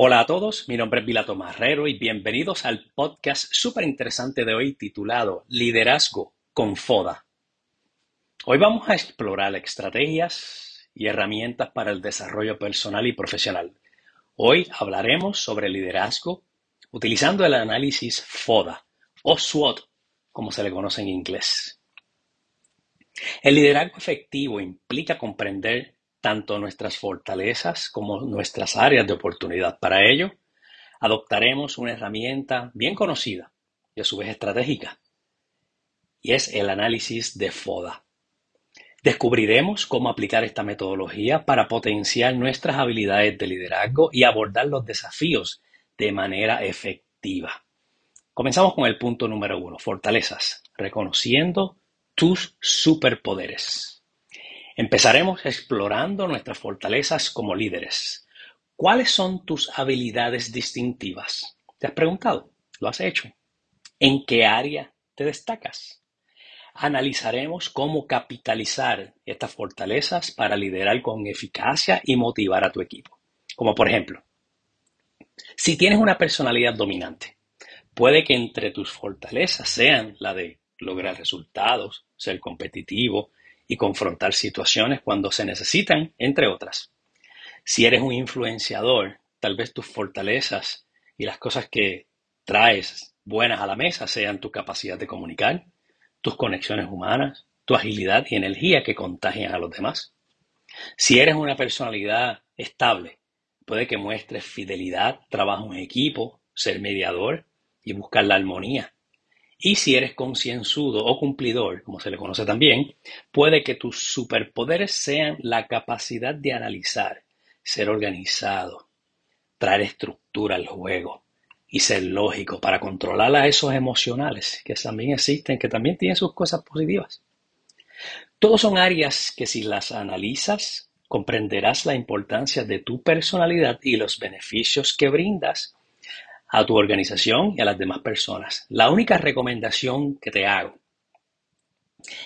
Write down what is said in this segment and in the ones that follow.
Hola a todos, mi nombre es Vilato Marrero y bienvenidos al podcast súper interesante de hoy titulado Liderazgo con FODA. Hoy vamos a explorar estrategias y herramientas para el desarrollo personal y profesional. Hoy hablaremos sobre liderazgo utilizando el análisis FODA o SWOT, como se le conoce en inglés. El liderazgo efectivo implica comprender tanto nuestras fortalezas como nuestras áreas de oportunidad. Para ello, adoptaremos una herramienta bien conocida y a su vez estratégica, y es el análisis de FODA. Descubriremos cómo aplicar esta metodología para potenciar nuestras habilidades de liderazgo y abordar los desafíos de manera efectiva. Comenzamos con el punto número uno, fortalezas, reconociendo tus superpoderes. Empezaremos explorando nuestras fortalezas como líderes. ¿Cuáles son tus habilidades distintivas? ¿Te has preguntado? ¿Lo has hecho? ¿En qué área te destacas? Analizaremos cómo capitalizar estas fortalezas para liderar con eficacia y motivar a tu equipo. Como por ejemplo, si tienes una personalidad dominante, puede que entre tus fortalezas sean la de lograr resultados, ser competitivo, y confrontar situaciones cuando se necesitan, entre otras. Si eres un influenciador, tal vez tus fortalezas y las cosas que traes buenas a la mesa sean tu capacidad de comunicar, tus conexiones humanas, tu agilidad y energía que contagian a los demás. Si eres una personalidad estable, puede que muestres fidelidad, trabajo en equipo, ser mediador y buscar la armonía. Y si eres concienzudo o cumplidor, como se le conoce también, puede que tus superpoderes sean la capacidad de analizar, ser organizado, traer estructura al juego y ser lógico para controlar a esos emocionales que también existen, que también tienen sus cosas positivas. Todos son áreas que si las analizas, comprenderás la importancia de tu personalidad y los beneficios que brindas a tu organización y a las demás personas. La única recomendación que te hago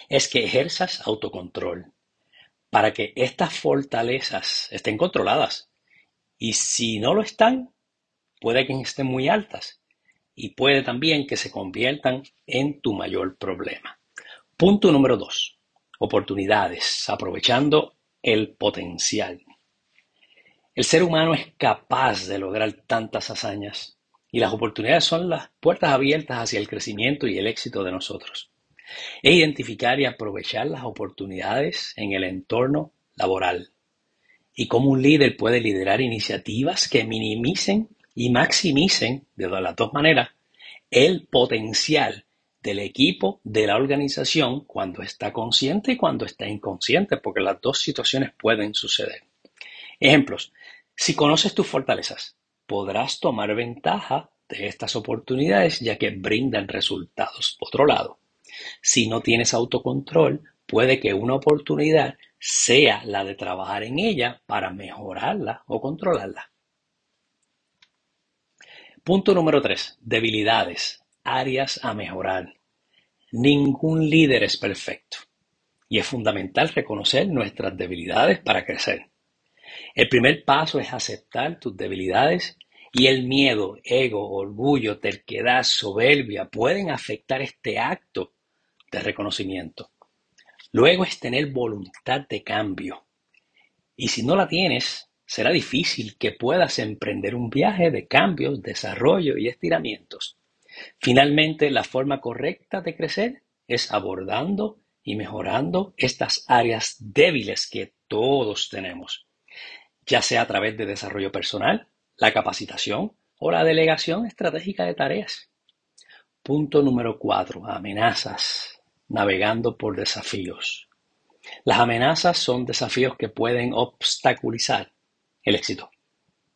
es que ejerzas autocontrol para que estas fortalezas estén controladas. Y si no lo están, puede que estén muy altas y puede también que se conviertan en tu mayor problema. Punto número dos. Oportunidades, aprovechando el potencial. El ser humano es capaz de lograr tantas hazañas y las oportunidades son las puertas abiertas hacia el crecimiento y el éxito de nosotros. Es identificar y aprovechar las oportunidades en el entorno laboral y cómo un líder puede liderar iniciativas que minimicen y maximicen de las dos maneras el potencial del equipo, de la organización, cuando está consciente y cuando está inconsciente, porque las dos situaciones pueden suceder. Ejemplos. Si conoces tus fortalezas, podrás tomar ventaja de estas oportunidades ya que brindan resultados. Otro lado, si no tienes autocontrol, puede que una oportunidad sea la de trabajar en ella para mejorarla o controlarla. Punto número 3. Debilidades. Áreas a mejorar. Ningún líder es perfecto y es fundamental reconocer nuestras debilidades para crecer. El primer paso es aceptar tus debilidades y el miedo, ego, orgullo, terquedad, soberbia pueden afectar este acto de reconocimiento. Luego es tener voluntad de cambio. Y si no la tienes, será difícil que puedas emprender un viaje de cambios, desarrollo y estiramientos. Finalmente, la forma correcta de crecer es abordando y mejorando estas áreas débiles que todos tenemos, ya sea a través de desarrollo personal, la capacitación o la delegación estratégica de tareas. Punto número cuatro. Amenazas. Navegando por desafíos. Las amenazas son desafíos que pueden obstaculizar el éxito.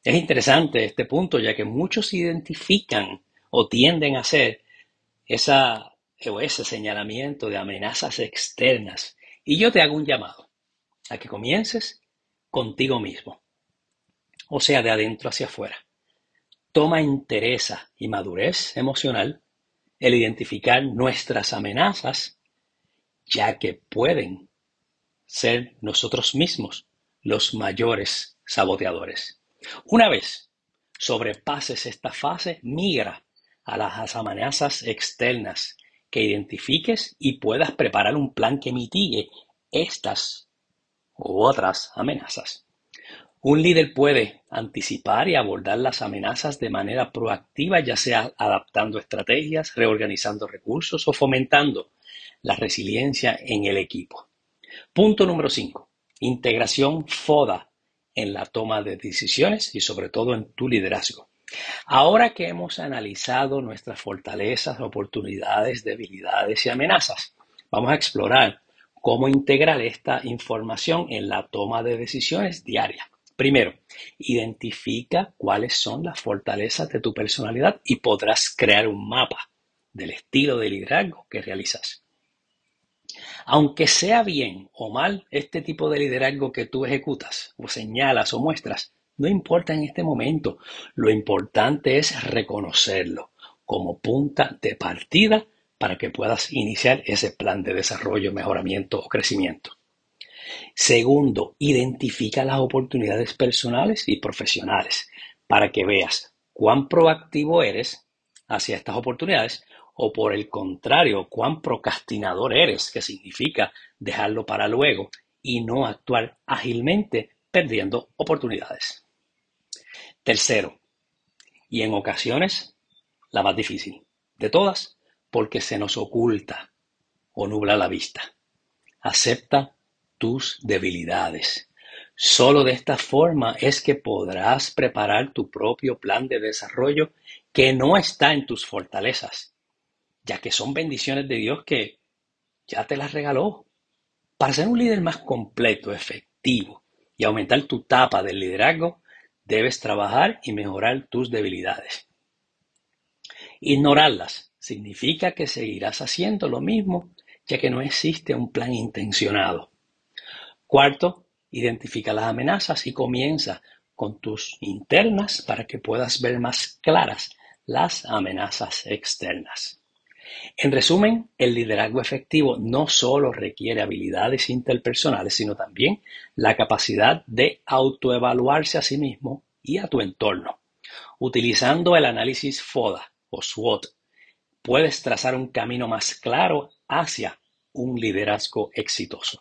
Es interesante este punto ya que muchos identifican o tienden a hacer esa, ese señalamiento de amenazas externas. Y yo te hago un llamado a que comiences contigo mismo o sea, de adentro hacia afuera. Toma interés y madurez emocional el identificar nuestras amenazas, ya que pueden ser nosotros mismos los mayores saboteadores. Una vez sobrepases esta fase, migra a las amenazas externas que identifiques y puedas preparar un plan que mitigue estas u otras amenazas. Un líder puede anticipar y abordar las amenazas de manera proactiva, ya sea adaptando estrategias, reorganizando recursos o fomentando la resiliencia en el equipo. Punto número 5. Integración FODA en la toma de decisiones y sobre todo en tu liderazgo. Ahora que hemos analizado nuestras fortalezas, oportunidades, debilidades y amenazas, vamos a explorar cómo integrar esta información en la toma de decisiones diaria. Primero, identifica cuáles son las fortalezas de tu personalidad y podrás crear un mapa del estilo de liderazgo que realizas. Aunque sea bien o mal este tipo de liderazgo que tú ejecutas o señalas o muestras, no importa en este momento. Lo importante es reconocerlo como punta de partida para que puedas iniciar ese plan de desarrollo, mejoramiento o crecimiento. Segundo, identifica las oportunidades personales y profesionales para que veas cuán proactivo eres hacia estas oportunidades o por el contrario, cuán procrastinador eres, que significa dejarlo para luego y no actuar ágilmente perdiendo oportunidades. Tercero, y en ocasiones la más difícil de todas, porque se nos oculta o nubla la vista. Acepta tus debilidades. Solo de esta forma es que podrás preparar tu propio plan de desarrollo que no está en tus fortalezas, ya que son bendiciones de Dios que ya te las regaló. Para ser un líder más completo, efectivo y aumentar tu tapa del liderazgo, debes trabajar y mejorar tus debilidades. Ignorarlas significa que seguirás haciendo lo mismo, ya que no existe un plan intencionado. Cuarto, identifica las amenazas y comienza con tus internas para que puedas ver más claras las amenazas externas. En resumen, el liderazgo efectivo no solo requiere habilidades interpersonales, sino también la capacidad de autoevaluarse a sí mismo y a tu entorno. Utilizando el análisis FODA o SWOT, puedes trazar un camino más claro hacia un liderazgo exitoso.